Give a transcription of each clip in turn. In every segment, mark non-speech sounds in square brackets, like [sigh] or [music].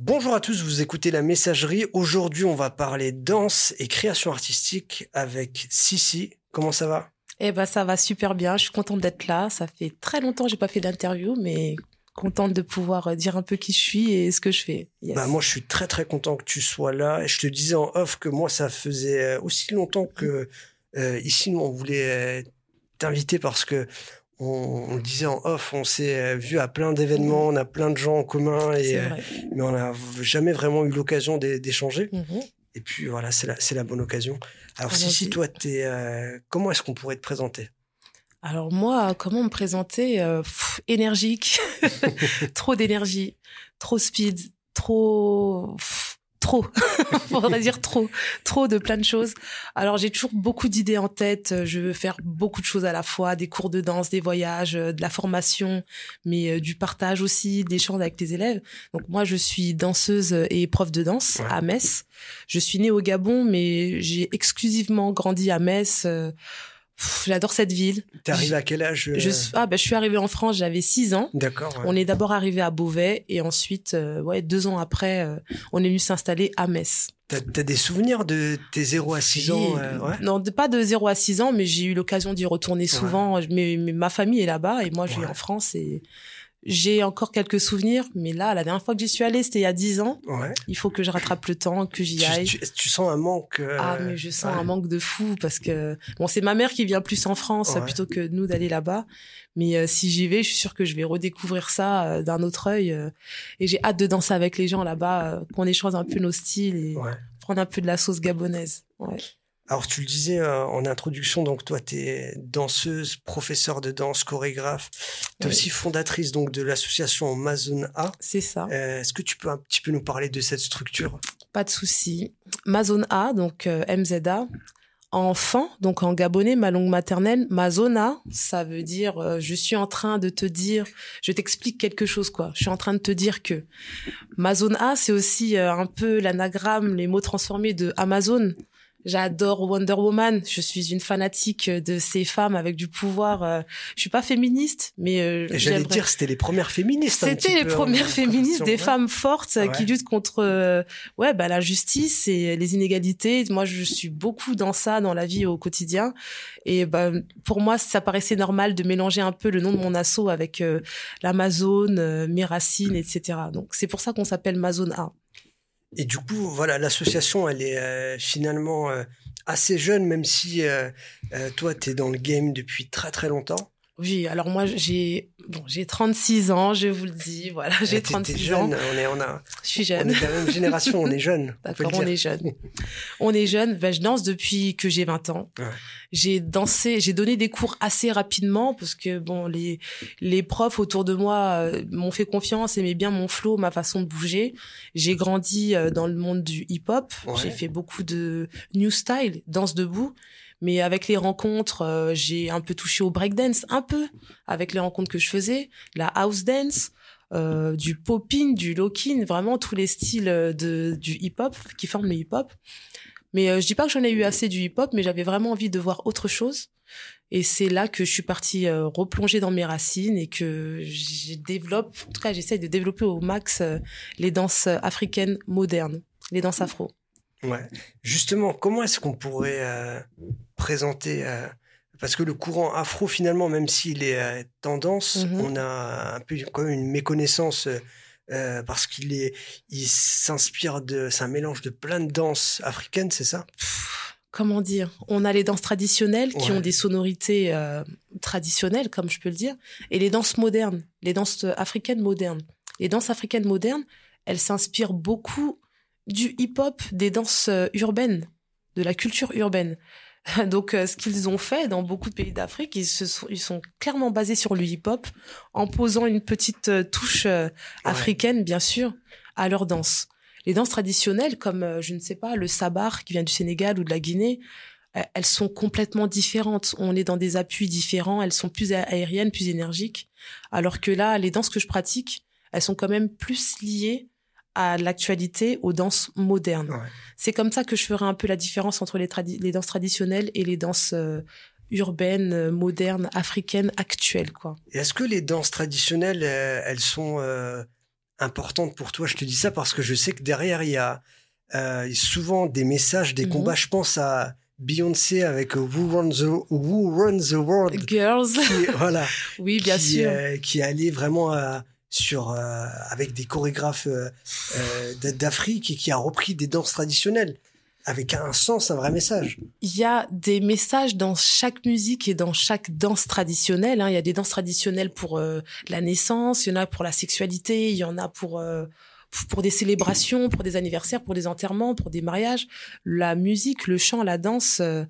Bonjour à tous, vous écoutez la messagerie. Aujourd'hui, on va parler danse et création artistique avec Sissi. Comment ça va? Eh ben, ça va super bien. Je suis contente d'être là. Ça fait très longtemps que j'ai pas fait d'interview, mais contente de pouvoir dire un peu qui je suis et ce que je fais. Bah moi, je suis très très content que tu sois là. Et je te disais en off que moi, ça faisait aussi longtemps que euh, ici, nous, on voulait t'inviter parce que on, le disait en off, on s'est euh, vu à plein d'événements, on a plein de gens en commun, et, euh, mais on n'a jamais vraiment eu l'occasion d'échanger. Mhm. Et puis voilà, c'est la, la, bonne occasion. Alors, si, si toi, es, euh, comment est-ce qu'on pourrait te présenter? Alors moi, comment me présenter? Énergique, [laughs] trop d'énergie, trop speed, trop trop, [laughs] faudrait dire trop, trop de plein de choses. Alors j'ai toujours beaucoup d'idées en tête. Je veux faire beaucoup de choses à la fois, des cours de danse, des voyages, euh, de la formation, mais euh, du partage aussi, des d'échanges avec les élèves. Donc moi je suis danseuse et prof de danse à Metz. Je suis née au Gabon, mais j'ai exclusivement grandi à Metz. Euh, J'adore cette ville. T'es arrivé à quel âge je, ah, bah, je suis arrivée en France, j'avais 6 ans. D'accord. On est d'abord arrivé à Beauvais et ensuite, euh, ouais, deux ans après, euh, on est venu s'installer à Metz. T'as as des souvenirs de tes 0 à 6 ans euh, ouais. Non, pas de 0 à 6 ans, mais j'ai eu l'occasion d'y retourner souvent. Mais, ma famille est là-bas et moi, je suis en France et j'ai encore quelques souvenirs, mais là, la dernière fois que j'y suis allée, c'était il y a dix ans. Ouais. Il faut que je rattrape le temps, que j'y aille. Tu, sens un manque euh, Ah, mais je sens un manque de fou parce que bon, c'est ma mère qui vient plus en France plutôt que nous d'aller là-bas. Mais euh, si j'y vais, je suis sûre que je vais redécouvrir ça euh, d'un autre œil. et j'ai hâte de danser avec les gens là-bas, qu'on échange un peu nos styles et prendre un peu de la sauce gabonaise. Ouais. Alors, tu le disais euh, en introduction, donc toi, tu es danseuse, professeure de danse, chorégraphe. Tu es aussi fondatrice donc de l'association Mazon A. C'est ça. Euh, est-ce que tu peux un petit peu nous parler de cette structure? Pas de souci. Mazon A, donc euh, MZA. Enfant, donc en gabonais, ma langue maternelle, Mazona, ça veut dire je suis en train de te dire, je t'explique quelque chose quoi. Je suis en train de te dire que Mazona, c'est aussi un peu l'anagramme, les mots transformés de Amazon. J'adore Wonder Woman. Je suis une fanatique de ces femmes avec du pouvoir. Euh, je suis pas féministe, mais euh, j'allais dire c'était les premières féministes. C'était les premières hein, féministes, des femmes fortes qui luttent contre euh, ouais bah la justice et les inégalités. Moi, je suis beaucoup dans ça dans la vie au quotidien. Et bah pour moi, ça paraissait normal de mélanger un peu le nom de mon assaut avec l'Amazon, mes racines, etc. Donc c'est pour ça qu'on s'appelle Mazon A. Et du coup, voilà, l'association, elle est euh, finalement euh, assez jeune, même si euh, toi, tu es dans le game depuis très très longtemps. Oui, alors moi j'ai bon, j'ai 36 ans, je vous le dis, voilà, j'ai 36 jeune, ans. On est on a Je suis jeune. On est de la même génération, on est jeune. [laughs] D'accord, on, est jeune. On est jeune, ben, je danse depuis que j'ai 20 ans. J'ai dansé, j'ai donné des cours assez rapidement parce que bon les les profs autour de moi euh, m'ont fait confiance, aimaient bien mon flow, ma façon de bouger. J'ai grandi euh, dans le monde du hip-hop, j'ai fait beaucoup de new style, danse debout. Mais avec les rencontres, euh, j'ai un peu touché au breakdance, un peu, avec les rencontres que je faisais, la house dance, euh, du popping, du locking, vraiment tous les styles de, du hip-hop qui forment le hip-hop. Mais euh, je dis pas que j'en ai eu assez du hip-hop, mais j'avais vraiment envie de voir autre chose. Et c'est là que je suis partie euh, replonger dans mes racines et que je développe, en tout cas j'essaie de développer au max les danses africaines modernes, les danses afro. Ouais. Justement, comment est-ce qu'on pourrait euh, présenter euh, parce que le courant afro finalement, même s'il est euh, tendance, mm-hmm. on a un peu quand même une méconnaissance parce qu'il est, il s'inspire de, c'est un mélange de plein de danses africaines, c'est ça? Comment dire? On a les danses traditionnelles qui ont des sonorités traditionnelles, comme je peux le dire, et les danses modernes, les danses africaines modernes. Les danses africaines modernes, elles s'inspirent beaucoup du hip-hop, des danses euh, urbaines, de la culture urbaine. [laughs] Donc, euh, ce qu'ils ont fait dans beaucoup de pays d'Afrique, ils, se sont, ils sont clairement basés sur le hip-hop, en posant une petite euh, touche africaine, bien sûr, à leur danse. Les danses traditionnelles, comme, je ne sais pas, le sabar qui vient du Sénégal ou de la Guinée, elles sont complètement différentes. On est dans des appuis différents, elles sont plus aériennes, plus énergiques. Alors que là, les danses que je pratique, elles sont quand même plus liées à l'actualité, aux danses modernes. C'est comme ça que je ferai un peu la différence entre les, les danses traditionnelles et les danses euh, urbaines, euh, modernes, africaines, actuelles. Quoi. est-ce que les danses traditionnelles, euh, elles sont importante pour toi? Je te dis ça parce que je sais que derrière, il y a souvent des messages, des mhm. combats. Je pense à Beyoncé avec Who Runs the, Who Runs the World. Girls. voilà. [laughs] oui, bien sûr. Euh, qui allé vraiment sur euh, avec des chorégraphes euh, d'Afrique et qui a repris des danses traditionnelles avec un sens, un vrai message. Il y a des messages dans chaque musique et dans chaque danse traditionnelle. Hein. Il y a des danses traditionnelles pour la naissance, il y en a pour la sexualité, il y en a pour pour des célébrations, pour des anniversaires, pour des enterrements, pour des mariages. La musique, le chant, la danse, euh,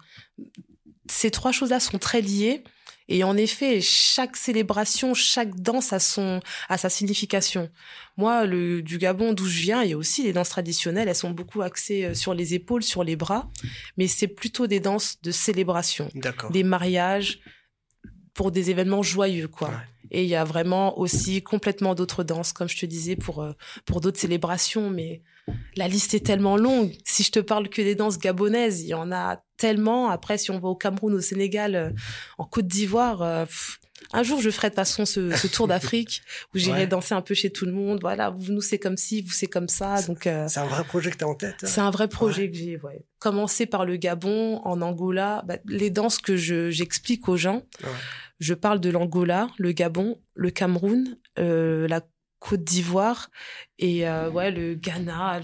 ces trois choses-là sont très liées. Et en effet, chaque célébration, chaque danse a son, a sa signification. Moi, le, du Gabon d'où je viens, il y a aussi les danses traditionnelles. Elles sont beaucoup axées euh, sur les épaules, sur les bras. Mais c'est plutôt des danses de célébration. Des mariages, pour des événements joyeux, quoi. Et il y a vraiment aussi complètement d'autres danses, comme je te disais, pour, euh, pour d'autres célébrations. Mais la liste est tellement longue. Si je te parle que des danses gabonaises, il y en a tellement. Après, si on va au Cameroun, au Sénégal, euh, en Côte d'Ivoire, euh, un jour, je ferai de toute façon ce, ce tour [laughs] d'Afrique où j'irai danser un peu chez tout le monde. Voilà, vous, nous, c'est comme ci, vous, c'est comme ça. Donc, c'est un vrai projet que tu as en tête. Hein c'est un vrai projet que j'ai, ouais. Commencer par le Gabon, en Angola, bah, les danses que je, j'explique aux gens. Je parle de l'Angola, le Gabon, le Cameroun, euh, la Côte d'Ivoire et euh, ouais le Ghana,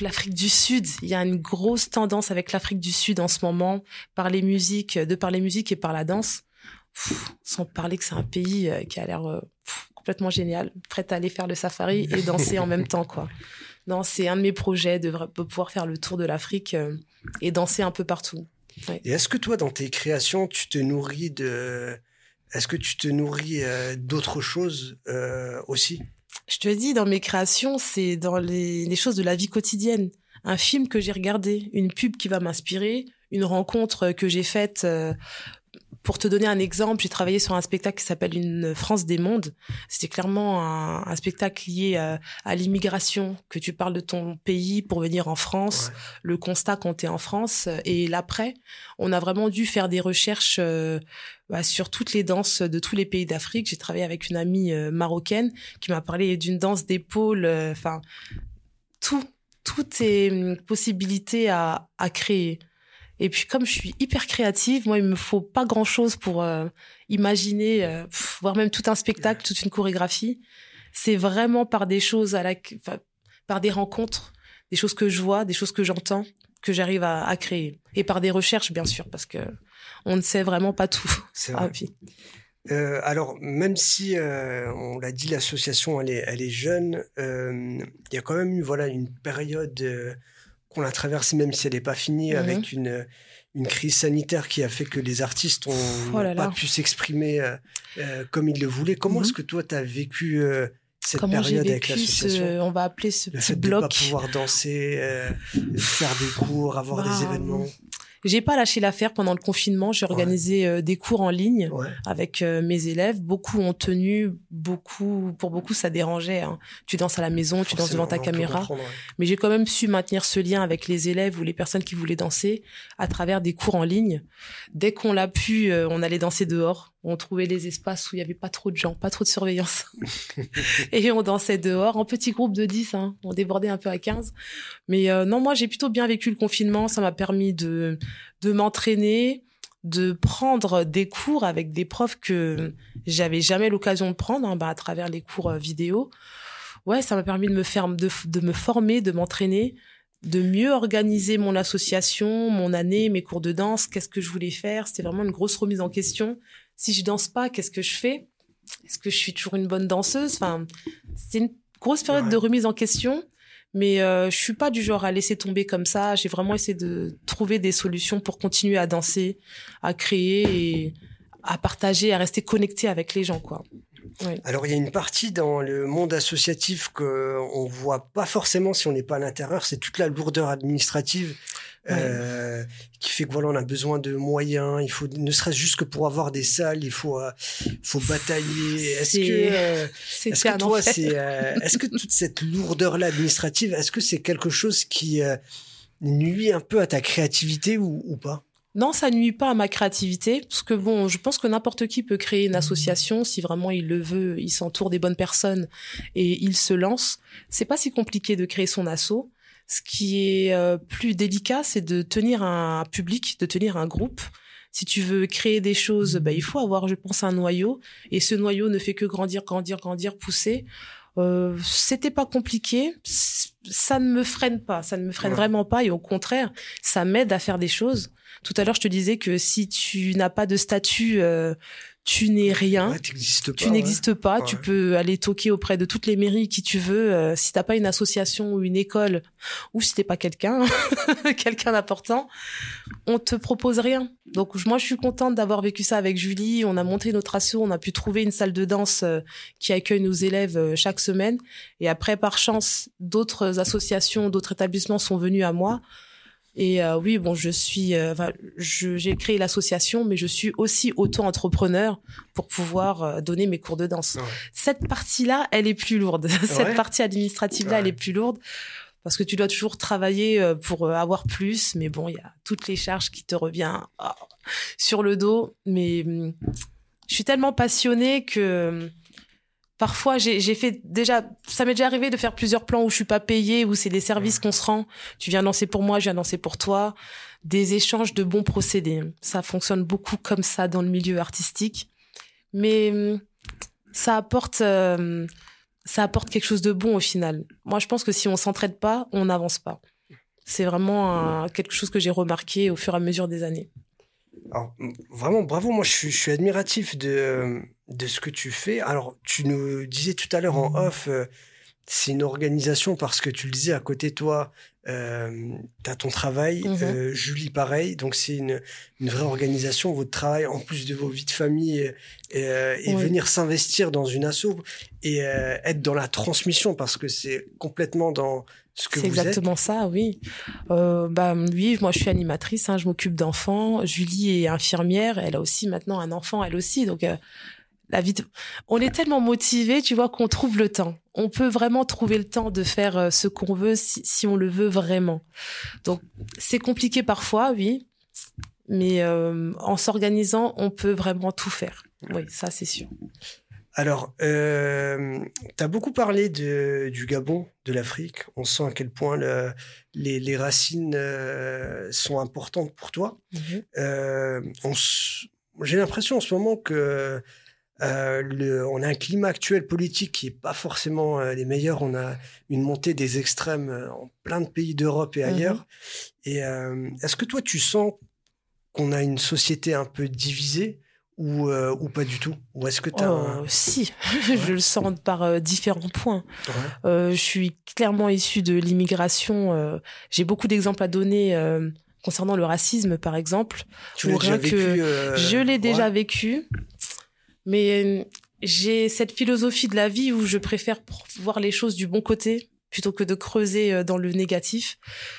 l'Afrique du Sud. Il y a une grosse tendance avec l'Afrique du Sud en ce moment par les musiques, de par les musiques et par la danse. sans parler que c'est un pays euh, qui a l'air complètement génial, prêt à aller faire le safari et [laughs] danser en même temps quoi. Non, c'est un de mes projets de pouvoir faire le tour de l'Afrique et danser un peu partout. Et est-ce que toi, dans tes créations, tu te nourris de... Est-ce que tu te nourris euh, d'autres choses euh, aussi? Je te dis, dans mes créations, c'est dans les, choses de la vie quotidienne. Un film que j'ai regardé, une pub qui va m'inspirer, une rencontre que j'ai faite euh, pour te donner un exemple, j'ai travaillé sur un spectacle qui s'appelle Une France des mondes. C'était clairement un, spectacle lié à, l'immigration, que tu parles de ton pays pour venir en France, le constat quand tu es en France et l'après. On a vraiment dû faire des recherches euh, bah, sur toutes les danses de tous les pays d'Afrique. J'ai travaillé avec une amie euh, marocaine qui m'a parlé d'une danse d'épaule, euh, enfin tout, toutes est hum, possibilités à, à créer. Et puis comme je suis hyper créative, moi il me faut pas grand chose pour euh, imaginer, euh, voire même tout un spectacle, toute une chorégraphie. C'est vraiment par des choses à la, par des rencontres, des choses que je vois, des choses que j'entends, que j'arrive à, à, créer. Et par des recherches bien sûr, parce que on ne sait vraiment pas tout. C'est vrai. Euh, alors, même si euh, on l'a dit, l'association elle est, elle est jeune, il y a quand même eu voilà une période qu'on a traversé, même si elle n'est pas finie, mhm. avec une, une crise sanitaire qui a fait que les artistes ont oh pas pu s'exprimer euh, euh, comme ils le voulaient. Comment mhm. est-ce que toi, tu as vécu euh, cette période avec l'association On va appeler ce le petit fait bloc. De pas pouvoir danser, faire des cours, avoir des bah, événements? J'ai pas lâché l'affaire pendant le confinement. J'ai organisé euh, des cours en ligne avec euh, mes élèves. Beaucoup ont tenu, beaucoup, pour beaucoup, ça dérangeait. Hein. Tu danses à la maison, tu danses devant ta caméra. Mais j'ai quand même su maintenir ce lien avec les élèves ou les personnes qui voulaient danser à travers des cours en ligne. Dès qu'on l'a pu, euh, on allait danser dehors on trouvait les espaces où il y avait pas trop de gens, pas trop de surveillance. [laughs] et on dansait dehors en petits groupes de 10, hein. on débordait un peu à 15. Mais euh, non, moi j'ai plutôt bien vécu le confinement, ça m'a permis de de m'entraîner, de prendre des cours avec des profs que j'avais jamais l'occasion de prendre hein, bah, à travers les cours euh, vidéo. Ouais, ça m'a permis de me faire de, de me former, de m'entraîner, de mieux organiser mon association, mon année, mes cours de danse, qu'est-ce que je voulais faire. C'était vraiment une grosse remise en question si je danse pas, qu'est-ce que je fais? Est-ce que je suis toujours une bonne danseuse? Enfin, c'est une grosse période de remise en question. Mais euh, je suis pas du genre à laisser tomber comme ça. J'ai vraiment essayé de trouver des solutions pour continuer à danser, à créer et à partager, à rester connecté avec les gens, quoi. Alors il y a une partie dans le monde associatif que on voit pas forcément si on n'est pas à l'intérieur, c'est toute la lourdeur administrative euh, qui fait que voilà, on a besoin de moyens. Il faut, ne serait-ce juste que pour avoir des salles, il faut, euh, faut batailler. Est-ce que, euh, [laughs] est-ce que toi, c'est, est-ce que toute cette lourdeur-là administrative, est-ce que c'est quelque chose qui nuit un peu à ta créativité ou, ou pas? Non, ça nuit pas à ma créativité, parce que bon, je pense que n'importe qui peut créer une association si vraiment il le veut, il s'entoure des bonnes personnes et il se lance. C'est pas si compliqué de créer son asso. Ce qui est euh, plus délicat, c'est de tenir un public, de tenir un groupe. Si tu veux créer des choses, bah, il faut avoir, je pense, un noyau. Et ce noyau ne fait que grandir, grandir, grandir, pousser. Euh, c'était pas compliqué. Ça ne me freine pas. Ça ne me freine vraiment pas. Et au contraire, ça m'aide à faire des choses. Tout à l'heure, je te disais que si tu n'as pas de statut, euh, tu n'es rien. tu n'existes pas. Tu peux aller toquer auprès de toutes les mairies qui tu veux. Euh, si t'as pas une association ou une école, ou si t'es pas quelqu'un, [laughs] quelqu'un d'important, on te propose rien. Donc moi, je suis contente d'avoir vécu ça avec Julie. On a monté notre asso, on a pu trouver une salle de danse euh, qui accueille nos élèves euh, chaque semaine. Et après, par chance, d'autres associations, d'autres établissements sont venus à moi. Et euh, oui, bon, je suis, euh, j'ai créé l'association, mais je suis aussi auto-entrepreneur pour pouvoir euh, donner mes cours de danse. Cette partie-là, elle est plus lourde. [laughs] Cette partie administrative-là, elle est plus lourde parce que tu dois toujours travailler pour avoir plus. Mais bon, il y a toutes les charges qui te reviennent oh, sur le dos. Mais hum, je suis tellement passionnée que hum, Parfois, j'ai fait déjà, ça m'est déjà arrivé de faire plusieurs plans où je suis pas payée, où c'est des services qu'on se rend. Tu viens danser pour moi, je viens danser pour toi. Des échanges de bons procédés. Ça fonctionne beaucoup comme ça dans le milieu artistique. Mais ça apporte, euh, ça apporte quelque chose de bon au final. Moi, je pense que si on s'entraide pas, on n'avance pas. C'est vraiment quelque chose que j'ai remarqué au fur et à mesure des années. Alors, vraiment, bravo. Moi, je suis, je suis admiratif de, de ce que tu fais. Alors, tu nous disais tout à l'heure en off, euh, c'est une organisation parce que tu le disais à côté de toi, euh, tu as ton travail, mhm. euh, Julie pareil, donc c'est une, une, vraie organisation, votre travail en plus de vos vies de famille et, euh, venir s'investir dans une asso et être dans la transmission parce que c'est complètement dans êtes. C'est exactement ça, oui. bah oui, moi je suis animatrice, hein, je m'occupe d'enfants. Julie est infirmière, elle a aussi maintenant un enfant, elle aussi, donc la vie on est tellement motivé tu vois qu'on trouve le temps on peut vraiment trouver le temps de faire euh, ce qu'on veut si, on le veut vraiment donc c'est compliqué parfois oui mais euh, en s'organisant on peut vraiment tout faire oui ça c'est sûr alors, euh, tu as beaucoup parlé de, du Gabon, de l'Afrique. On sent à quel point le, les, les, racines euh, sont importantes pour toi. Mm-hmm. J'ai l'impression en ce moment que euh, le, on a un climat actuel politique qui est pas forcément euh, les meilleurs. On a une montée des extrêmes euh, en plein de pays d'Europe et mhm. ailleurs. Et est-ce que toi, tu sens qu'on a une société un peu divisée? Ou, ou pas du tout? Ou est-ce que tu oh, Si, [laughs] je le sens par différents points. je suis clairement issu de l'immigration. J'ai beaucoup d'exemples à donner concernant le racisme, par exemple. Tu l'as déjà vécu Je l'ai déjà vécu. Mais euh, j'ai cette philosophie de la vie où je préfère voir les choses du bon côté plutôt que de creuser euh, dans le négatif.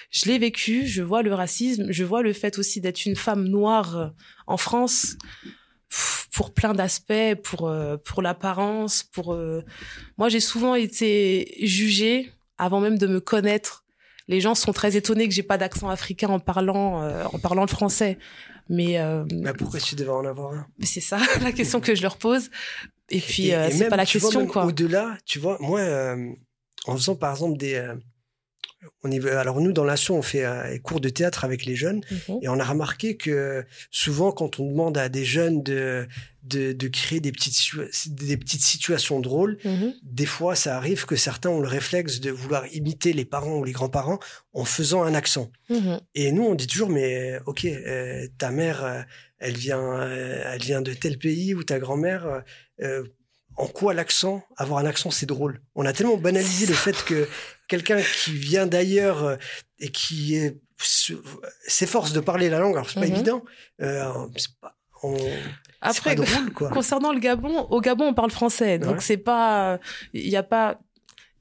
Je l'ai vécu, je vois le racisme, je vois le fait aussi d'être une femme noire euh, en France pour plein d'aspects, pour pour l'apparence, pour moi j'ai souvent été jugée avant même de me connaître. Les gens sont très étonnés que j'ai pas d'accent africain en parlant en parlant le français. Mais, euh, bah pourquoi tu devais en avoir un? C'est ça [laughs] la question que je leur pose. Et puis euh, c'est pas la question quoi. Au-delà, tu vois, moi, euh, en faisant par exemple des euh, on est, alors nous dans l'asso on fait des cours de théâtre avec les jeunes mhm. et on a remarqué que souvent quand on demande à des jeunes de de, de créer des petites des petites situations drôles, mhm. des fois ça arrive que certains ont le réflexe de vouloir imiter les parents ou les grands-parents en faisant un accent. Mhm. Et nous on dit toujours mais ok euh, ta mère euh, elle vient euh, elle vient de tel pays ou ta grand-mère en quoi l'accent, avoir un accent, c'est drôle? On a tellement banalisé le [laughs] fait que quelqu'un qui vient d'ailleurs euh, et qui s'efforce de parler la langue, alors c'est pas mhm. évident. Euh, pas, Après, drôle, quoi. concernant le Gabon, au Gabon, on parle français, donc c'est pas, il n'y a pas,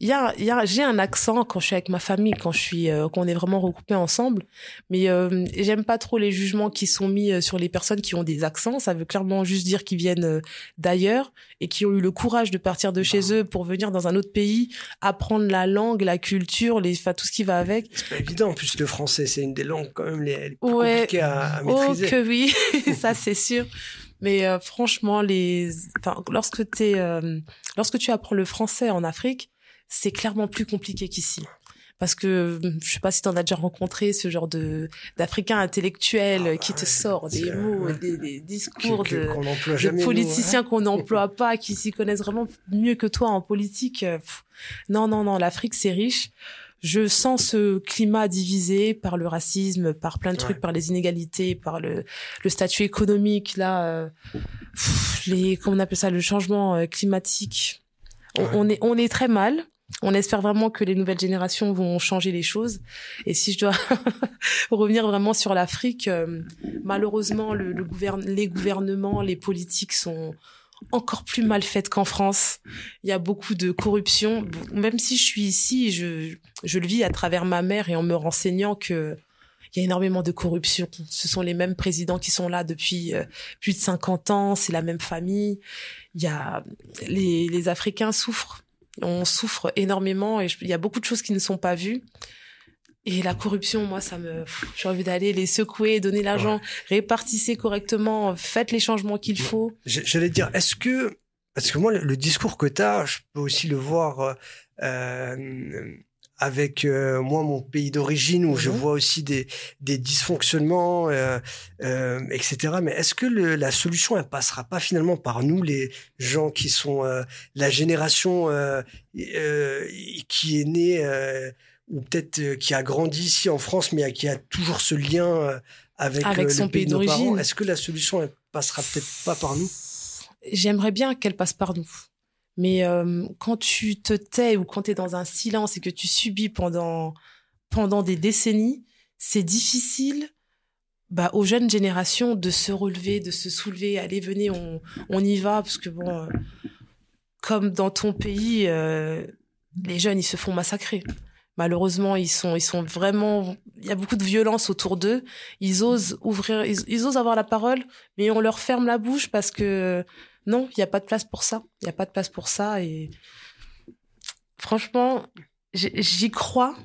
y a, y a j'ai un accent quand je suis avec ma famille, quand je suis, euh, qu'on est vraiment regroupés ensemble. Mais euh, j'aime pas trop les jugements qui sont mis euh, sur les personnes qui ont des accents. Ça veut clairement juste dire qu'ils viennent d'ailleurs et qui ont eu le courage de partir de chez eux pour venir dans un autre pays, apprendre la langue, la culture, les, enfin, tout ce qui va avec. C'est pas évident. En plus, le français, c'est une des langues quand même les, plus compliquées à, à oh, maîtriser. Oh que oui, [laughs] ça [laughs] c'est sûr. Mais franchement, les, enfin, lorsque t'es, lorsque tu apprends le français en Afrique, c'est clairement plus compliqué qu'ici. Parce que je sais pas si tu en as déjà rencontré ce genre de d'africains intellectuels ah qui te sort des mots des, des, discours de, de politiciens qu'on [laughs] n'emploie pas qui s'y connaissent vraiment mieux que toi en politique non non non l'Afrique c'est riche. Je sens ce climat divisé par le racisme, par plein de trucs, par les inégalités, par le, le statut économique, là, euh, les, comment on appelle ça, le changement euh, climatique. on, est, on est très mal on espère vraiment que les nouvelles générations vont changer les choses. Et si je dois [laughs] revenir vraiment sur l'Afrique, euh, malheureusement, le, les gouvernements, les politiques sont encore plus mal faites qu'en France. Il y a beaucoup de corruption. Même si je suis ici, je, le vis à travers ma mère et en me renseignant que il y a énormément de corruption. Ce sont les mêmes présidents qui sont là depuis euh, plus de 50 ans, c'est la même famille. Il y a les Africains souffrent on souffre énormément et il y a beaucoup de choses qui ne sont pas vues. Et la corruption, moi, ça me, j'ai envie d'aller les secouer, donner l'argent, répartissez correctement, faites les changements qu'il faut. J'allais dire, est-ce que, parce que moi, le, discours que tu as, je peux aussi le voir euh, avec euh, moi mon pays d'origine où je mhm. vois aussi des, des dysfonctionnements euh, euh, etc mais est-ce que le, la solution elle passera pas finalement par nous les gens qui sont la génération qui est née ou peut-être qui a grandi ici en France mais qui a toujours ce lien avec, avec son pays, pays d'origine. est-ce que la solution elle passera peut-être pas par nous? J'aimerais bien qu'elle passe par nous mais euh, quand tu te tais ou quand tu es dans un silence et que tu subis pendant, pendant des décennies, c'est difficile bah, aux jeunes générations de se relever, de se soulever. Allez, venez, on, on y va. Parce que bon, euh, comme dans ton pays, euh, les jeunes, ils se font massacrer. Malheureusement, ils sont, ils sont vraiment. Il y a beaucoup de violence autour d'eux. Ils osent ouvrir, ils osent avoir la parole, mais on leur ferme la bouche parce que non, il n'y a pas de place pour ça. Il n'y a pas de place pour ça. Et franchement, j'y crois,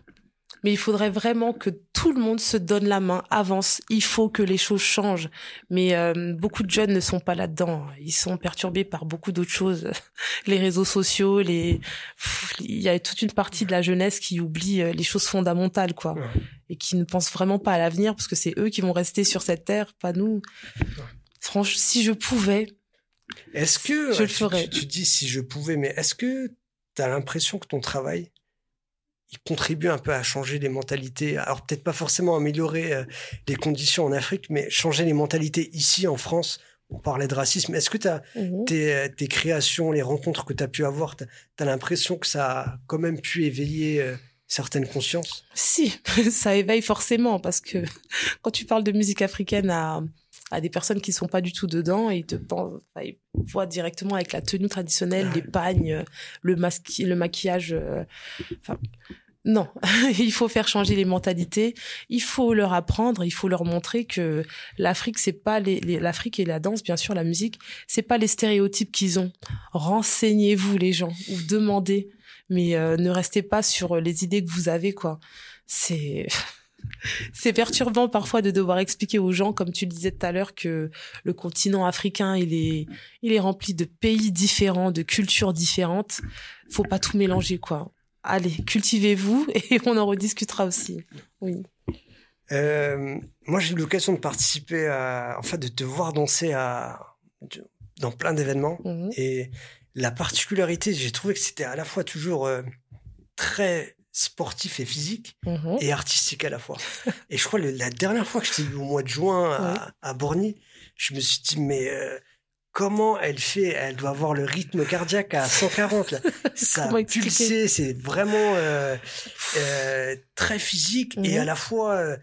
mais il faudrait vraiment que tout le monde se donne la main, avance. Il faut que les choses changent. Mais euh, beaucoup de jeunes ne sont pas là-dedans. Ils sont perturbés par beaucoup d'autres choses. [laughs] les réseaux sociaux, les... il y a toute une partie de la jeunesse qui oublie euh, les choses fondamentales, quoi. Et qui ne pense vraiment pas à l'avenir parce que c'est eux qui vont rester sur cette terre, pas nous. Franchement, si je pouvais, est-ce que je le ferais. Tu, dis si je pouvais, mais est-ce que tu as l'impression que ton travail il contribue un peu à changer les mentalités? Alors peut-être pas forcément améliorer euh, les conditions en Afrique, mais changer les mentalités ici en France. On parlait de racisme. Est-ce que as, mmh tes, tes, créations, les rencontres que tu as pu avoir, tu as, l'impression que ça a quand même pu éveiller euh, certaines consciences? Si, [laughs] ça éveille forcément parce que [laughs] quand tu parles de musique africaine à, à des personnes qui sont pas du tout dedans et ils te pensent, ils voient directement avec la tenue traditionnelle, les pagnes, le, masque, le maquillage. Euh, enfin, non, [laughs] il faut faire changer les mentalités. Il faut leur apprendre, il faut leur montrer que l'Afrique, c'est pas les, l'Afrique et la danse, bien sûr, la musique, c'est pas les stéréotypes qu'ils ont. Renseignez-vous les gens ou demandez, mais euh, ne restez pas sur les idées que vous avez quoi. C'est [laughs] c'est perturbant parfois de devoir expliquer aux gens, comme tu le disais tout à l'heure, que le continent africain, il est, il est rempli de pays différents, de cultures différentes. Faut pas tout mélanger, quoi. Allez, cultivez-vous [laughs] et on en rediscutera aussi. Oui. Euh, moi, j'ai eu l'occasion de participer à, en fait, de te voir danser à, dans plein d'événements. Mhm. Et la particularité, j'ai trouvé que c'était à la fois toujours euh, très sportif et physique mhm. et artistique à la fois. [laughs] et je crois la dernière fois que je t'ai vu au mois de juin à, à, Borny, je me suis dit mais euh, comment elle fait? Elle doit avoir le rythme cardiaque à 140 là. [laughs] Ça pulsé, c'est vraiment euh, euh, très physique et mhm. à la fois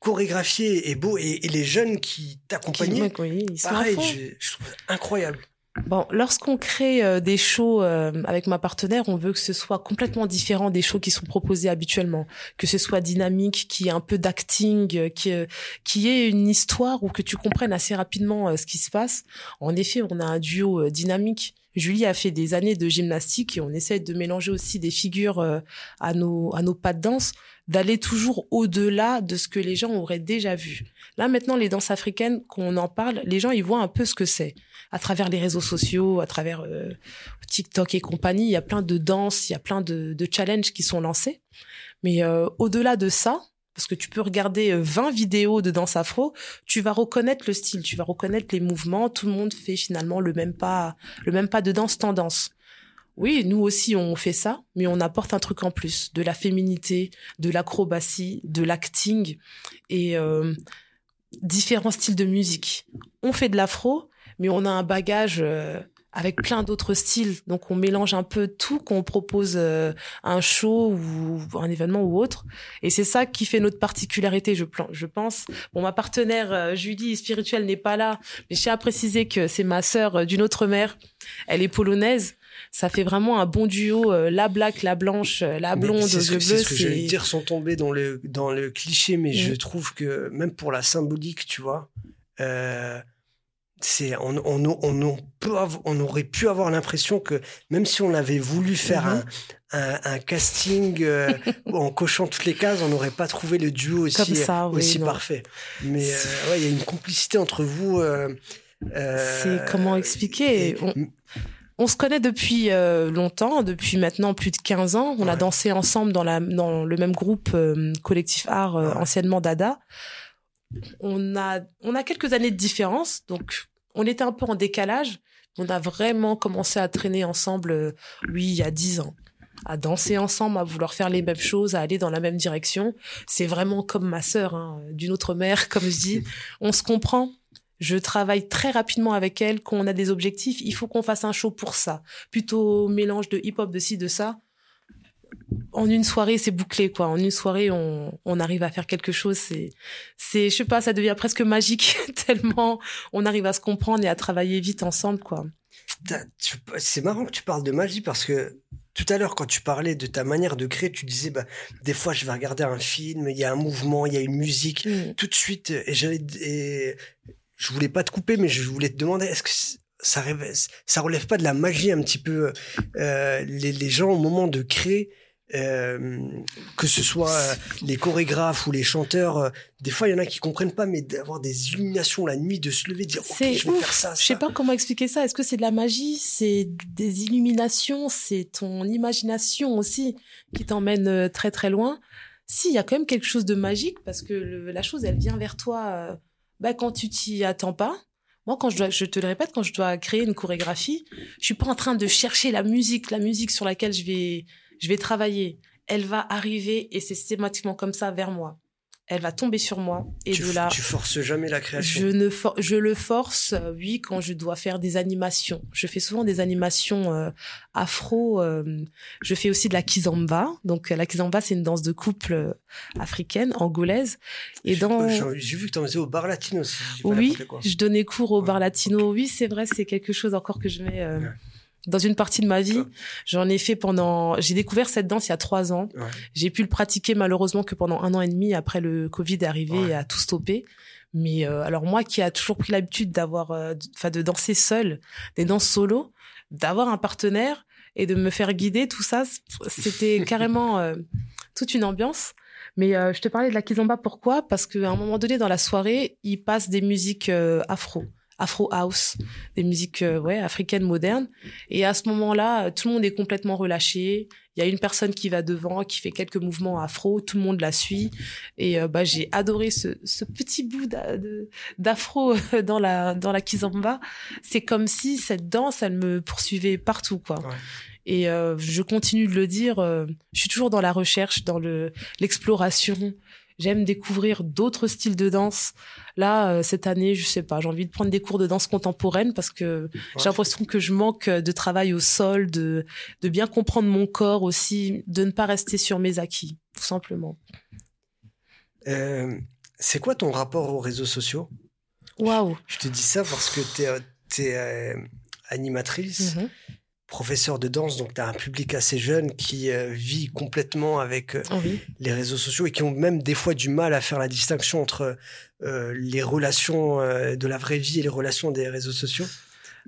chorégraphié et beau et, les jeunes qui t'accompagnaient, pareil, je, je trouve incroyable. Bon, lorsqu'on crée euh, des shows euh, avec ma partenaire, on veut que ce soit complètement différent des shows qui sont proposés habituellement, que ce soit dynamique, qui ait un peu d'acting, euh, qui ait une histoire ou que tu comprennes assez rapidement ce qui se passe. En effet, on a un duo dynamique. Julie a fait des années de gymnastique et on essaie de mélanger aussi des figures à nos à nos pas de danse, d'aller toujours au-delà de ce que les gens auraient déjà vu. Là maintenant, les danses africaines, qu'on en parle, les gens ils voient un peu ce que c'est à travers les réseaux sociaux, à travers euh, TikTok et compagnie. Il y a plein de danses, il y a plein de, challenges qui sont lancés. Mais euh, au-delà de ça, parce que tu peux regarder 20 euh, vidéos de danse afro, tu vas reconnaître le style, tu vas reconnaître les mouvements. Tout le monde fait finalement le même pas, le même pas de danse tendance. Oui, nous aussi on fait ça, mais on apporte un truc en plus, de la féminité, de l'acrobatie, de l'acting et euh, différents styles de musique. On fait de l'afro, mais on a un bagage euh, avec plein d'autres styles. Donc on mélange un peu tout qu'on propose euh, un show ou un événement ou autre. Et c'est ça qui fait notre particularité, je, je pense. Bon, ma partenaire euh, Julie spirituelle n'est pas là, mais je tiens à préciser que c'est ma sœur d'une autre mère. Elle est polonaise. Ça fait vraiment un bon duo, la black, la blanche, la blonde, le bleu. C'est ce que je vais dire sans tomber dans le dans le cliché, mais je mm. trouve que même pour la symbolique, tu vois. Euh, c'est on, on, on, on, peut on aurait pu avoir l'impression que même si on avait voulu faire mhm. un, un, casting euh, [laughs] en cochant toutes les cases, on n'aurait pas trouvé le duo aussi, aussi parfait. Mais euh, ouais, il y a une complicité entre vous. Euh, c'est comment expliquer? on, se connaît depuis longtemps, depuis maintenant plus de 15 ans. On a dansé ensemble dans, la, dans le même groupe collectif art, anciennement Dada on a, on a quelques années de différence, donc on était un peu en décalage. On a vraiment commencé à traîner ensemble, euh, lui, il y a dix ans à danser ensemble, à vouloir faire les mêmes choses, à aller dans la même direction. C'est vraiment comme ma sœur, hein, d'une autre mère, [laughs] comme je dis. On se comprend. Je travaille très rapidement avec elle. Quand on a des objectifs, il faut qu'on fasse un show pour ça. Plutôt mélange de hip-hop, de ci, de ça en une soirée, c'est bouclé, quoi. En une soirée, on, on arrive à faire quelque chose. C'est, c'est, je sais pas, ça devient presque magique [laughs] tellement on arrive à se comprendre et à travailler vite ensemble, quoi. C'est marrant que tu parles de magie parce que tout à l'heure, quand tu parlais de ta manière de créer, tu disais, bah, des fois, je vais regarder un film, il y a un mouvement, il y a une musique, mm. tout de suite, et j'allais, et je voulais pas te couper, mais je voulais te demander, est-ce que ça, ça relève pas de la magie un petit peu, euh, les, les gens, au moment de créer, euh, que ce soit euh, les chorégraphes ou les chanteurs, euh, des fois il y en a qui comprennent pas, mais d'avoir des illuminations la nuit, de se lever, dire ok je vais faire ça. Je sais pas comment expliquer ça. Est-ce que c'est de la magie, c'est des illuminations, c'est ton imagination aussi qui t'emmène très très loin? Si il y a quand même quelque chose de magique parce que la chose elle vient vers toi bah, quand tu t'y attends pas. Moi, quand je dois, je te le répète, quand je dois créer une chorégraphie, je suis pas en train de chercher la musique, la musique sur laquelle je vais je vais travailler. Elle va arriver et c'est systématiquement comme ça vers moi. Elle va tomber sur moi et tu, de là. Tu forces jamais la création. Je ne je le force, euh, oui, quand je dois faire des animations. Je fais souvent des animations euh, afro. Euh, je fais aussi de la kizomba. Donc la kizomba, c'est une danse de couple africaine, angolaise. Et dans. J'ai vu que tu en faisais au bar latino aussi. Oui, je donnais cours au bar latino. Oui, c'est vrai, c'est quelque chose encore que je mets dans une partie de ma vie. J'en ai fait pendant. J'ai découvert cette danse il y a trois ans. J'ai pu le pratiquer malheureusement que pendant un an et demi après le Covid est arrivé et a tout stoppé. Mais euh, alors moi qui a toujours pris l'habitude d'avoir, euh, enfin de danser seul, des danses solo, d'avoir un partenaire et de me faire guider, tout ça, c'était [laughs] carrément euh, toute une ambiance. Mais je te parlais de la kizomba pourquoi? Parce qu'à un moment donné dans la soirée, il passe des musiques afro afro house, des musiques euh, ouais africaines modernes. Et à ce moment-là, tout le monde est complètement relâché. Il y a une personne qui va devant, qui fait quelques mouvements afro, tout le monde la suit. Et euh, bah j'ai adoré ce, ce petit bout d'afro dans la dans la kizomba. C'est comme si cette danse, elle me poursuivait partout quoi. Et euh, je continue de le dire. je suis toujours dans la recherche, dans le l'exploration. J'aime découvrir d'autres styles de danse. Là, euh, cette année, je sais pas, j'ai envie de prendre des cours de danse contemporaine parce que j'ai l'impression que je manque de travail au sol, de, de bien comprendre mon corps aussi, de ne pas rester sur mes acquis, tout simplement. Euh, c'est quoi ton rapport aux réseaux sociaux? Waouh Je te dis ça parce que tu es, animatrice, mhm. Professeur de danse, donc tu as un public assez jeune qui vit complètement avec les réseaux sociaux et qui ont même des fois du mal à faire la distinction entre les relations de la vraie vie et les relations des réseaux sociaux.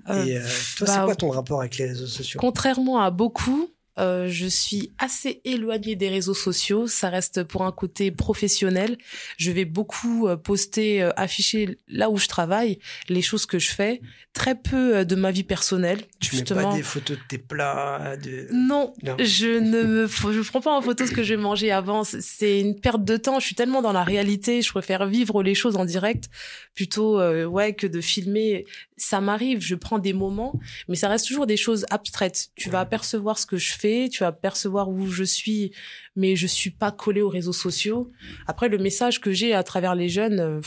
et toi, c'est bah, quoi ton rapport avec les réseaux sociaux? Contrairement à beaucoup, euh, je suis assez éloignée des réseaux sociaux. Ça reste pour un côté professionnel. Je vais beaucoup euh, poster, euh, afficher là où je travaille, les choses que je fais. Très peu de ma vie personnelle. Tu justement. mets pas des photos de tes plats de... non, je ne me, je prends pas en photo ce que je vais manger avant. C'est une perte de temps. Je suis tellement dans la réalité. Je préfère vivre les choses en direct plutôt, ouais, que de filmer. Ça m'arrive. Je prends des moments, mais ça reste toujours des choses abstraites. Tu vas apercevoir ce que je fais tu vas percevoir où je suis, mais je suis pas collée aux réseaux sociaux. Après, le message que j'ai à travers les jeunes, euh,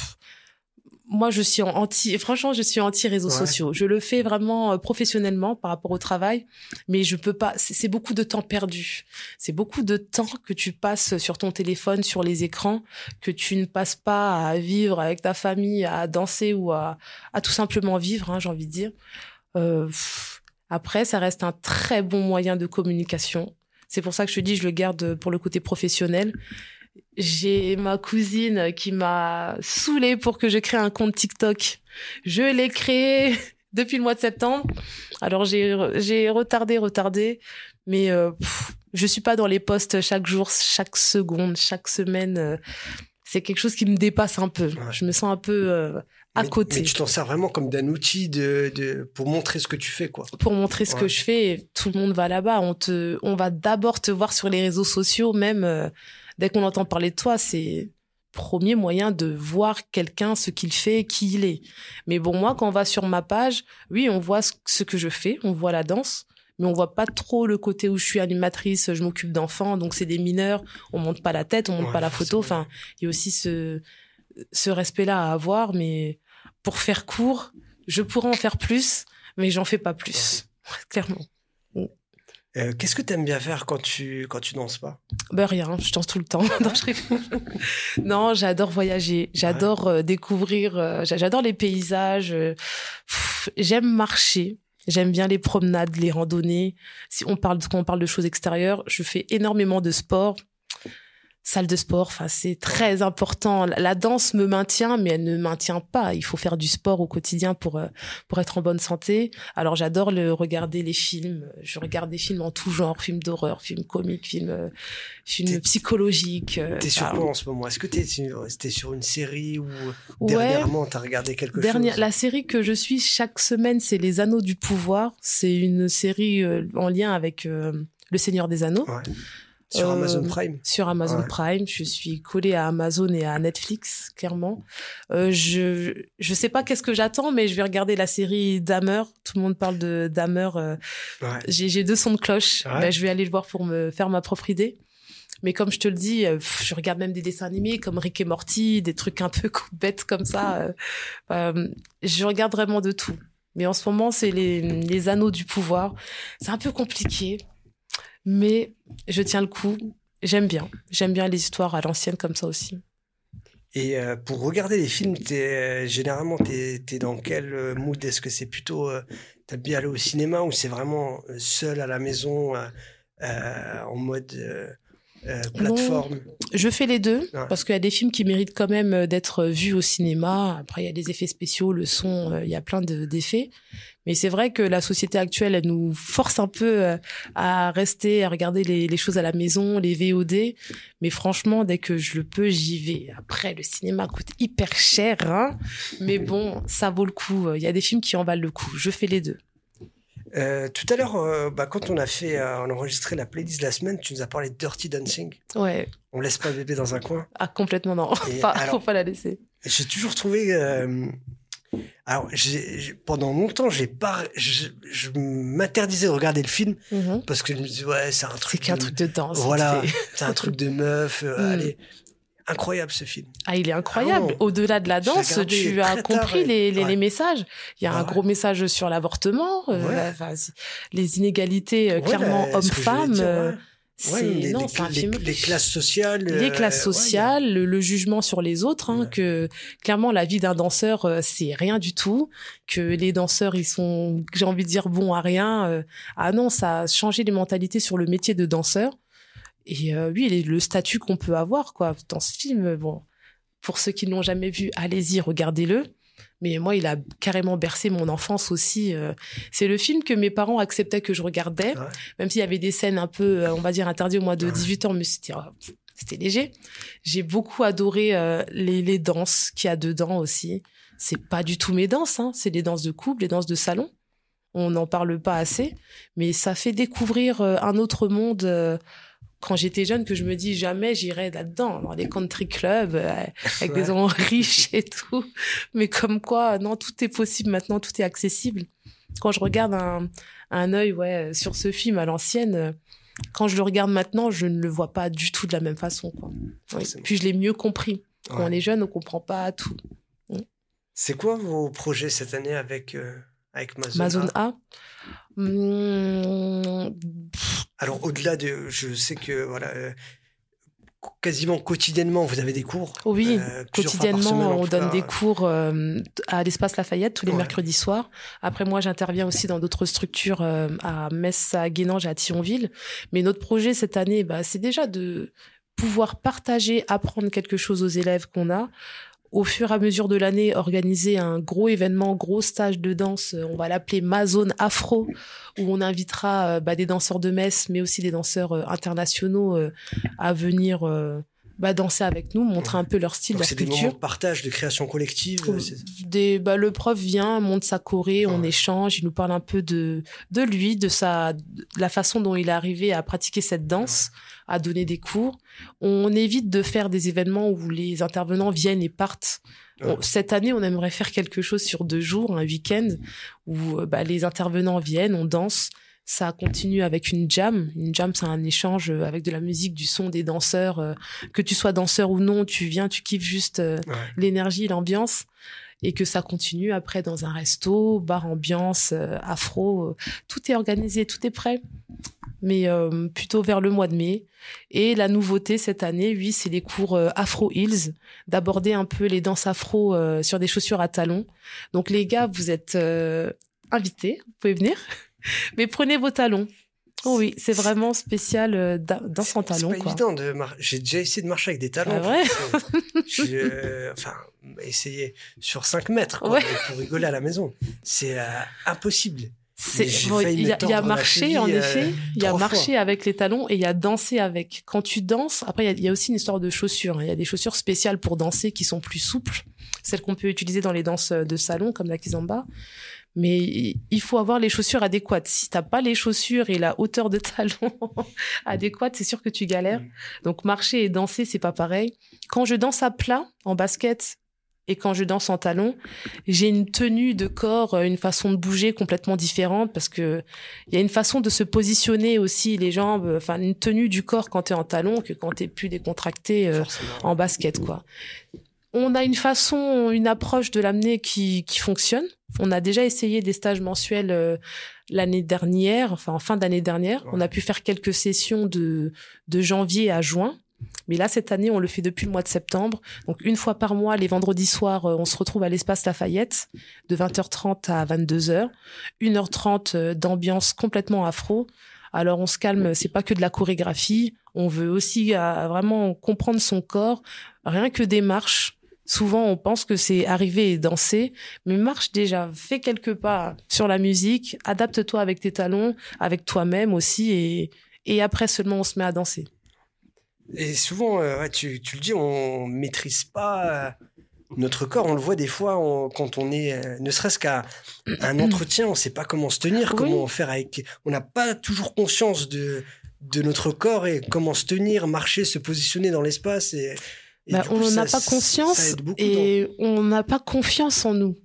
moi, je suis anti, franchement, je suis anti réseaux sociaux. Je le fais vraiment euh, professionnellement par rapport au travail, mais je peux pas, c'est beaucoup de temps perdu. C'est beaucoup de temps que tu passes sur ton téléphone, sur les écrans, que tu ne passes pas à vivre avec ta famille, à danser ou à, à tout simplement vivre, hein, j'ai envie de dire. Euh, après, ça reste un très bon moyen de communication. C'est pour ça que je te dis, je le garde pour le côté professionnel. J'ai ma cousine qui m'a saoulée pour que je crée un compte TikTok. Je l'ai créé [laughs] depuis le mois de septembre. Alors j'ai j'ai retardé, retardé, mais euh, je suis pas dans les posts chaque jour, chaque seconde, chaque semaine. Euh, c'est quelque chose qui me dépasse un peu. Je me sens un peu euh, à côté. Mais tu t'en sers vraiment comme d'un outil de, de, pour montrer ce que tu fais, quoi. Pour montrer ce que je fais, tout le monde va là-bas. On te, on va d'abord te voir sur les réseaux sociaux, même euh, dès qu'on entend parler de toi, c'est premier moyen de voir quelqu'un ce qu'il fait, qui il est. Mais bon, moi, quand on va sur ma page, oui, on voit ce que je fais, on voit la danse, mais on voit pas trop le côté où je suis animatrice, je m'occupe d'enfants, donc c'est des mineurs, on monte pas la tête, on monte pas la photo. Enfin, il y a aussi ce ce respect-là à avoir, mais pour faire court, je pourrais en faire plus, mais j'en fais pas plus, [laughs] clairement. Euh, qu'est-ce que tu aimes bien faire quand tu quand tu danses pas? Ben rien, je danse tout le temps. [laughs] [laughs] non, j'adore voyager, j'adore euh, découvrir, euh, j'adore les paysages. J'aime marcher, j'aime bien les promenades, les randonnées. Si on parle quand on parle de choses extérieures, je fais énormément de sport salle de sport. Enfin, c'est très important. La danse me maintient, mais elle ne maintient pas. Il faut faire du sport au quotidien pour euh, pour être en bonne santé. Alors, j'adore le regarder les films. Je regarde des films en tout genre, films d'horreur, films comiques, films euh, films psychologiques. Euh, t'es sur quoi en ce moment? Est-ce que t'es es sur une série ou dernièrement t'as regardé quelque Dernière, chose? La série que je suis chaque semaine, c'est Les Anneaux du Pouvoir. C'est une série en lien avec le Seigneur des Anneaux. Ouais. Sur euh, Amazon Prime. Sur Amazon Prime, je suis collée à Amazon et à Netflix, clairement. Euh, je je sais pas qu'est-ce que j'attends, mais je vais regarder la série Dahmer. Tout le monde parle de Dahmer. Euh, ouais. J'ai deux sons de cloche. Ben, je vais aller le voir pour me faire ma propre idée. Mais comme je te le dis, je regarde même des dessins animés comme Rick et Morty, des trucs un peu [laughs] bêtes comme ça. je regarde vraiment de tout. Mais en ce moment, c'est les, les anneaux du pouvoir. C'est un peu compliqué mais je tiens le coup. J'aime bien. J'aime bien les histoires à l'ancienne comme ça aussi. Et euh, pour regarder les films, es, généralement, tu dans quel euh, mood? Est-ce que c'est plutôt. Euh, T'as bien aller au cinéma ou c'est vraiment seul à la maison en mode plateforme Je fais les deux parce qu'il y a des films qui méritent quand même d'être vus au cinéma. Après, il y a des effets spéciaux, le son, il y a plein d'effets. Mais c'est vrai que la société actuelle, elle nous force un peu euh, à rester, à regarder les, les, choses à la maison, les VOD. Mais franchement, dès que je le peux, j'y vais. Après, le cinéma coûte hyper cher, hein. Mais bon, ça vaut le coup. Il y a des films qui en valent le coup. Je fais les deux. Euh, tout à l'heure, euh, bah, quand on a fait, euh, on a enregistré la playlist de la semaine, tu nous as parlé de Dirty Dancing. Ouais. On laisse pas bébé dans un coin. Ah complètement non. Il [laughs] faut pas la laisser. J'ai toujours trouvé alors, pendant longtemps, j'ai pas, je, m'interdisais de regarder le film mhm. parce que je me disais ouais, c'est un truc, c'est qu'un truc de danse. Voilà, c'est un truc de meuf. [laughs] Mm. Allez, incroyable ce film. Ah, il est incroyable. Au-delà de la danse, tu as compris les, les, messages. Il y a un gros message sur l'avortement, euh, les inégalités euh, clairement hommes-femmes c'est les, les, les- les classes sociales. les euh, classes ouais, sociales, le, le jugement sur les autres, hein, Ouais. que clairement la vie d'un danseur c'est rien du tout, que les danseurs ils sont, j'ai envie de dire bons à rien. ah non, ça a changé les mentalités sur le métier de danseur. Et euh, oui, les- le statut qu'on peut avoir quoi dans ce film. Bon, pour ceux qui ne l'ont jamais vu, allez-y, regardez-le. Mais moi, il a carrément bercé mon enfance aussi. euh. C'est le film que mes parents acceptaient que je regardais, Ouais. même s'il y avait des scènes un peu, euh, on va dire, interdites au moins de Ouais. 18 ans, mais c'était, euh, c'était léger. J'ai beaucoup adoré euh, les, les danses qu'il y a dedans aussi. C'est pas du tout mes danses, hein. c'est les danses de couple, les danses de salon. On n'en parle pas assez, mais ça fait découvrir euh, un autre monde. euh, quand j'étais jeune, que je me dis jamais j'irai là-dedans, dans les country clubs, euh, [laughs] avec des gens [laughs] riches et tout. Mais comme quoi, non, tout est possible maintenant, tout est accessible. Quand je regarde un, un œil ouais, sur ce film à l'ancienne, euh, quand je le regarde maintenant, je ne le vois pas du tout de la même façon. Quoi. Oui. Puis je l'ai mieux compris. Quand Ouais. on est jeune, on comprend pas tout. C'est quoi vos projets cette année avec, euh, avec A. Hum, Alors, au-delà de. Je sais que, voilà. euh, quasiment quotidiennement, vous avez des cours. oui, euh, quotidiennement, semaine, on donne des cours euh, à l'espace Lafayette tous les Ouais. mercredis soirs. Après, moi, j'interviens aussi dans d'autres structures euh, à Metz, à Guénange, à Thionville. Mais notre projet cette année, bah, c'est déjà de pouvoir partager, apprendre quelque chose aux élèves qu'on a. Au fur et à mesure de l'année, organiser un gros événement, gros stage de danse. euh, On va l'appeler Ma Zone Afro, où on invitera euh, bah, des danseurs de Metz, mais aussi des danseurs euh, internationaux à venir bah, danser avec nous, montrer un peu leur style, Donc, leur c'est des moments culture. de partage, de création collective. euh, Des, bah, le prof vient, monte sa choré, on Ouais. échange, il nous parle un peu de, de lui, de sa, de la façon dont il est arrivé à pratiquer cette danse, à donner des cours. On évite de faire des événements où les intervenants viennent et partent. Ouais. Cette année, on aimerait faire quelque chose sur deux jours, un week-end, où euh, bah, les intervenants viennent, on danse. Ça continue avec une jam. Une jam, c'est un échange euh, avec de la musique, du son, des danseurs. euh, Que tu sois danseur ou non, tu viens, tu kiffes juste euh, Ouais. l'énergie, l'ambiance. Et que ça continue après dans un resto, bar ambiance, afro. tout est organisé, tout est prêt. Mais euh, plutôt vers le mois de mai. Et la nouveauté cette année, oui, c'est les cours euh, Afro Hills, d'aborder un peu les danses afro euh, sur des chaussures à talons. Donc les gars, vous êtes euh, invités, vous pouvez venir, [laughs] mais prenez vos talons. Oh oui, c'est vraiment spécial euh, da- danse en C'est pas quoi. évident de mar- J'ai déjà essayé de marcher avec des talons. Ah ouais Je- [laughs] je- enfin, essayer sur 5 mètres quoi, Ouais. pour rigoler à la maison. C'est euh, impossible. J'ai bon, il y a, y marché en euh, effet, il y a marché avec les talons et il y a dansé avec. Quand tu danses, après il y a, il y a aussi une histoire de chaussures. hein. Il y a des chaussures spéciales pour danser qui sont plus souples, celles qu'on peut utiliser dans les danses de salon comme la kizomba. Mais il faut avoir les chaussures adéquates. Si t'as pas les chaussures et la hauteur de talon [laughs] adéquate, c'est sûr que tu galères. Mm. Donc marcher et danser, c'est pas pareil. Quand je danse à plat en basket et quand je danse en talon, j'ai une tenue de corps, une façon de bouger complètement différente parce que il y a une façon de se positionner aussi les jambes, enfin une tenue du corps quand tu es en talon que quand tu es plus décontracté euh, en basket quoi. On a une façon, une approche de l'amener qui, qui fonctionne. On a déjà essayé des stages mensuels euh, l'année dernière, enfin en fin d'année dernière. Ouais. On a pu faire quelques sessions de, de janvier à juin. Mais là, cette année, on le fait depuis le mois de septembre. Donc, une fois par mois, les vendredis soirs, euh, on se retrouve à l'espace Lafayette de 20h30 à 22h. 1h30 euh, d'ambiance complètement afro. Alors, on se calme, c'est pas que de la chorégraphie. On veut aussi vraiment comprendre son corps. Rien que des marches. Souvent, on pense que c'est arriver et danser, mais marche déjà, fais quelques pas sur la musique, adapte-toi avec tes talons, avec toi-même aussi, et, et après seulement on se met à danser. Et souvent, euh, ouais, tu, tu le dis, on maîtrise pas euh, notre corps. On le voit des fois on- quand on est, euh, ne serait-ce qu'à [clears throat] un entretien, on sait pas comment se tenir, Oui. comment faire avec. On n'a pas toujours conscience de de notre corps et comment se tenir, marcher, se positionner dans l'espace. Et Bah, coup, on n'en ça- a pas conscience et on n'a pas confiance en nous.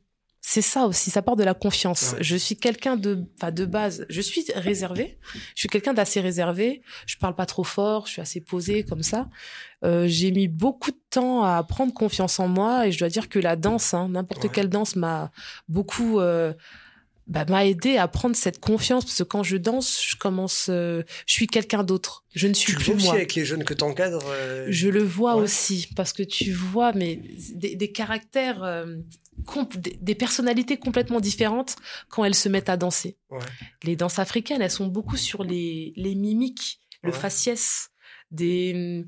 C'est ça aussi, ça part de la confiance. Ouais. Je suis quelqu'un de, enfin de base, je suis réservé. Je suis quelqu'un d'assez réservé. Je parle pas trop fort, je suis assez posée comme ça. Euh, j'ai mis beaucoup de temps à prendre confiance en moi et je dois dire que la danse, hein, n'importe Ouais. quelle danse m'a beaucoup euh, bah, m'a aidé à prendre cette confiance parce que quand je danse, je commence, euh, je suis quelqu'un d'autre. Je ne suis tu plus moi. aussi avec les jeunes que tu encadres Je le vois aussi parce que tu vois, mais des, des caractères, euh, des, des, personnalités complètement différentes quand elles se mettent à danser. Ouais. Les danses africaines, elles sont beaucoup sur les, les mimiques, le faciès, des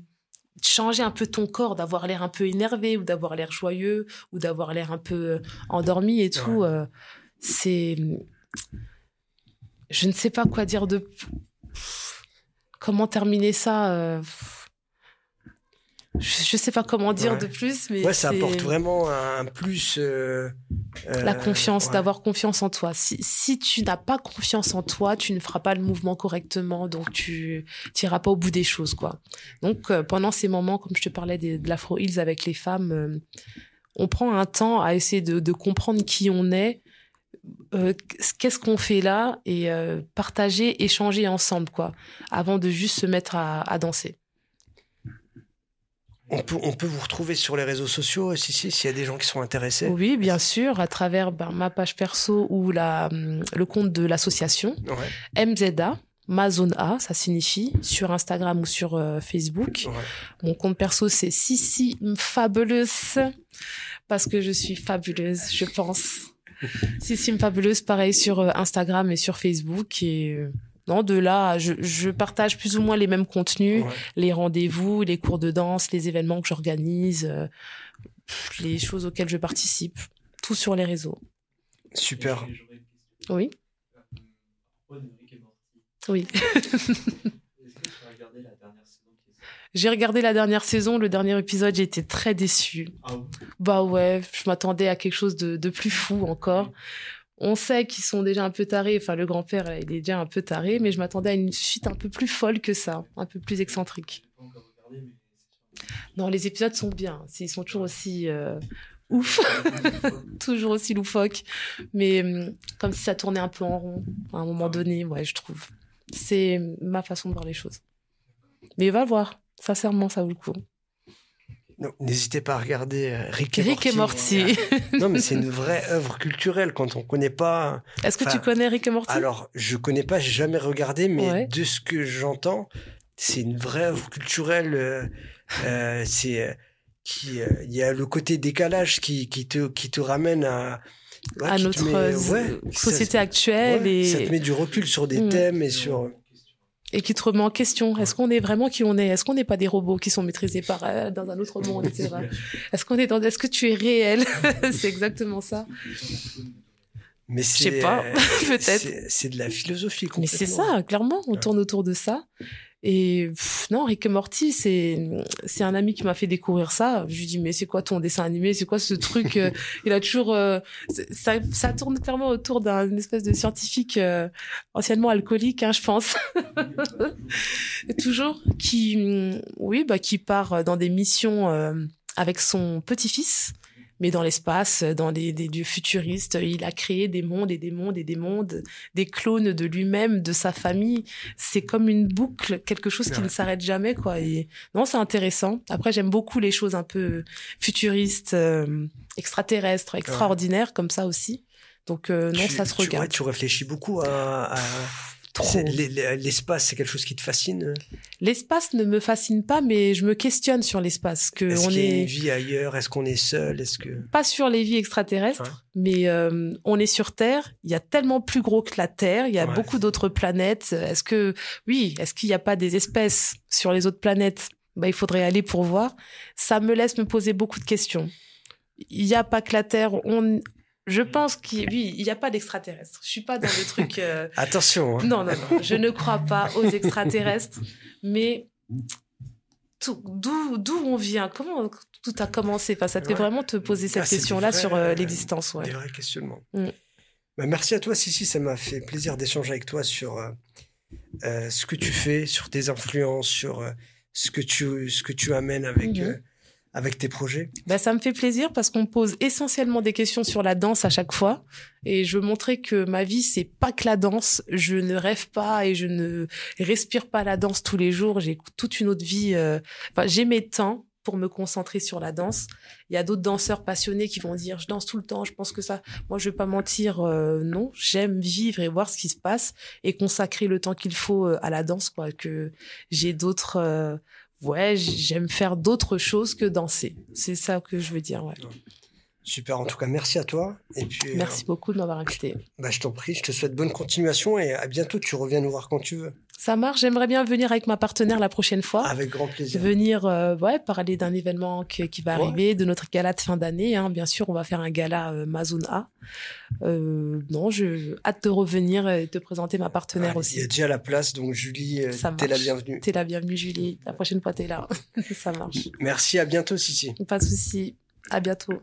changer un peu ton corps, d'avoir l'air un peu énervé ou d'avoir l'air joyeux ou d'avoir l'air un peu endormi et tout. Euh, c'est. Je ne sais pas quoi dire de. Comment terminer ça euh... Je ne sais pas comment dire ouais. de plus, mais. Ouais, ça apporte vraiment un plus. Euh, La confiance, ouais. d'avoir confiance en toi. Si, si tu n'as pas confiance en toi, tu ne feras pas le mouvement correctement, donc tu n'iras pas au bout des choses, quoi. Donc, euh, pendant ces moments, comme je te parlais de, de l'Afro Hills avec les femmes, euh, on prend un temps à essayer de, de comprendre qui on est, euh, qu'est-ce qu'on fait là et euh, partager, échanger ensemble, quoi, avant de juste se mettre à, à danser. On peut, on peut vous retrouver sur les réseaux sociaux, si, si, s'il y a des gens qui sont intéressés. Oui, bien sûr, à travers ben, ma page perso ou la, le compte de l'association. Ouais. MZA, ma zone A, ça signifie, sur Instagram ou sur euh, Facebook. Ouais. Mon compte perso, c'est Sissi Fabuleuse, parce que je suis fabuleuse, je pense. [laughs] Sissi Fabuleuse, pareil sur euh, Instagram et sur Facebook. Et euh, non, de là, je, je, partage plus ou moins les mêmes contenus, Ouais. les rendez-vous, les cours de danse, les événements que j'organise, euh, les choses auxquelles je participe, tout sur les réseaux. Super. Oui. Oui. [laughs] J'ai regardé la dernière saison, le dernier épisode, j'ai été très déçue. Ah. Bah ouais, je m'attendais à quelque chose de, de plus fou encore. On sait qu'ils sont déjà un peu tarés, enfin le grand-père, il est déjà un peu taré, mais je m'attendais à une suite un peu plus folle que ça, un peu plus excentrique. Non, les épisodes sont bien, ils sont toujours aussi euh, ouf, [laughs] toujours aussi loufoques, mais hum, comme si ça tournait un peu en rond à un moment donné, ouais, je trouve. C'est ma façon de voir les choses. Mais va voir, sincèrement, ça vaut le coup. N'hésitez pas à regarder euh, Rick et Rick et Morty. Morty. Non, mais c'est une [laughs] vraie œuvre culturelle quand on connaît pas. Est-ce que tu connais Rick et Morty? Alors, je connais pas, j'ai jamais regardé, mais Ouais. de ce que j'entends, c'est une vraie œuvre culturelle. euh, euh, c'est euh, qui, il y a le côté décalage qui, qui te qui te ramène à ouais, notre met- ouais, société ça, actuelle et, ça te met du recul sur des Mm. thèmes et sur. Et qui te remet en question. Est-ce qu'on est vraiment qui on est? Est-ce qu'on n'est pas des robots qui sont maîtrisés par euh, dans un autre monde, etc. [laughs] Est-ce qu'on est dans Est-ce que tu es réel? [laughs] C'est exactement ça. Mais Je c'est sais pas, [laughs] peut-être. c'est- de la philosophie. Mais c'est ça, clairement, on Ouais. tourne autour de ça. Et pff, non, Rick et Morty, c'est c'est un ami qui m'a fait découvrir ça. Je lui dis mais c'est quoi ton dessin animé? C'est quoi ce truc euh, [laughs] Il a toujours euh, ça ça tourne clairement autour d'un espèce de scientifique euh, anciennement alcoolique, hein, je pense. [laughs] toujours qui oui bah qui part dans des missions euh, avec son petit-fils mais dans l'espace dans des, des lieux futuristes il a créé des mondes et des mondes et des mondes des clones de lui-même de sa famille. C'est comme une boucle quelque chose qui Ouais. ne s'arrête jamais quoi. Et non c'est intéressant. Après j'aime beaucoup les choses un peu futuristes euh, extraterrestres extraordinaires comme ça aussi. Donc euh, non Tu- ça se tu- ouais, regarde. tu réfléchis beaucoup à. à- L'espace, c'est quelque chose qui te fascine? l'espace ne me fascine pas mais je me questionne sur l'espace que Est-ce on qu'il y a est une vie ailleurs? Est-ce qu'on est seul? Est-ce que pas sur les vies extraterrestres, mais euh, on est sur Terre. Il y a tellement plus gros que la Terre. Il y a Ouais. beaucoup d'autres planètes. Est-ce que, oui, est-ce qu'il n'y a pas des espèces sur les autres planètes? Bah, Il faudrait aller pour voir. Ça me laisse me poser beaucoup de questions. Il n'y a pas que la Terre. On, je pense qu'il, oui, il n'y a pas d'extraterrestres. Je suis pas dans le truc. euh, [laughs] attention hein. non, non, non. Je ne crois pas aux [laughs] extraterrestres, mais d'où d'où on vient? Comment tout a commencé? Enfin, Ça te fait vraiment te poser cette Ah, question-là sur euh, euh, l'existence. Ouais. des vrais questionnements. Mm. Bah, merci à toi, Sissi. Ça m'a fait plaisir d'échanger avec toi sur euh, ce que tu fais, sur tes influences, sur ce que tu ce que tu amènes avec euh, avec tes projets? Bah, ça me fait plaisir parce qu'on pose essentiellement des questions sur la danse à chaque fois. Et je veux montrer que ma vie, c'est pas que la danse. Je ne rêve pas et je ne respire pas la danse tous les jours. J'ai toute une autre vie. euh, Enfin, j'ai mes temps pour me concentrer sur la danse. Il y a d'autres danseurs passionnés qui vont dire je danse tout le temps, je pense que ça. Moi, je vais pas mentir, euh, non. J'aime vivre et voir ce qui se passe et consacrer le temps qu'il faut euh, à la danse, quoi. Que j'ai d'autres. Euh, ouais, j'aime faire d'autres choses que danser. C'est ça que je veux dire. Ouais. Super, en tout cas, merci à toi. Et puis, merci beaucoup de m'avoir invité. Bah, je t'en prie, je te souhaite bonne continuation et à bientôt. Tu reviens nous voir quand tu veux. Ça marche. J'aimerais bien venir avec ma partenaire la prochaine fois. Avec grand plaisir. Venir euh, ouais, parler d'un événement qui, qui va arriver, de notre gala de fin d'année. Hein. Bien sûr, on va faire un gala euh, A. Euh, non, je hâte de revenir et de te présenter ma partenaire aussi. Il y a déjà la place, donc Julie, euh, t'es la bienvenue. T'es la bienvenue, Julie. La prochaine fois, t'es là. [laughs] Ça marche. Merci, à bientôt, Sissi. Pas de souci. À bientôt.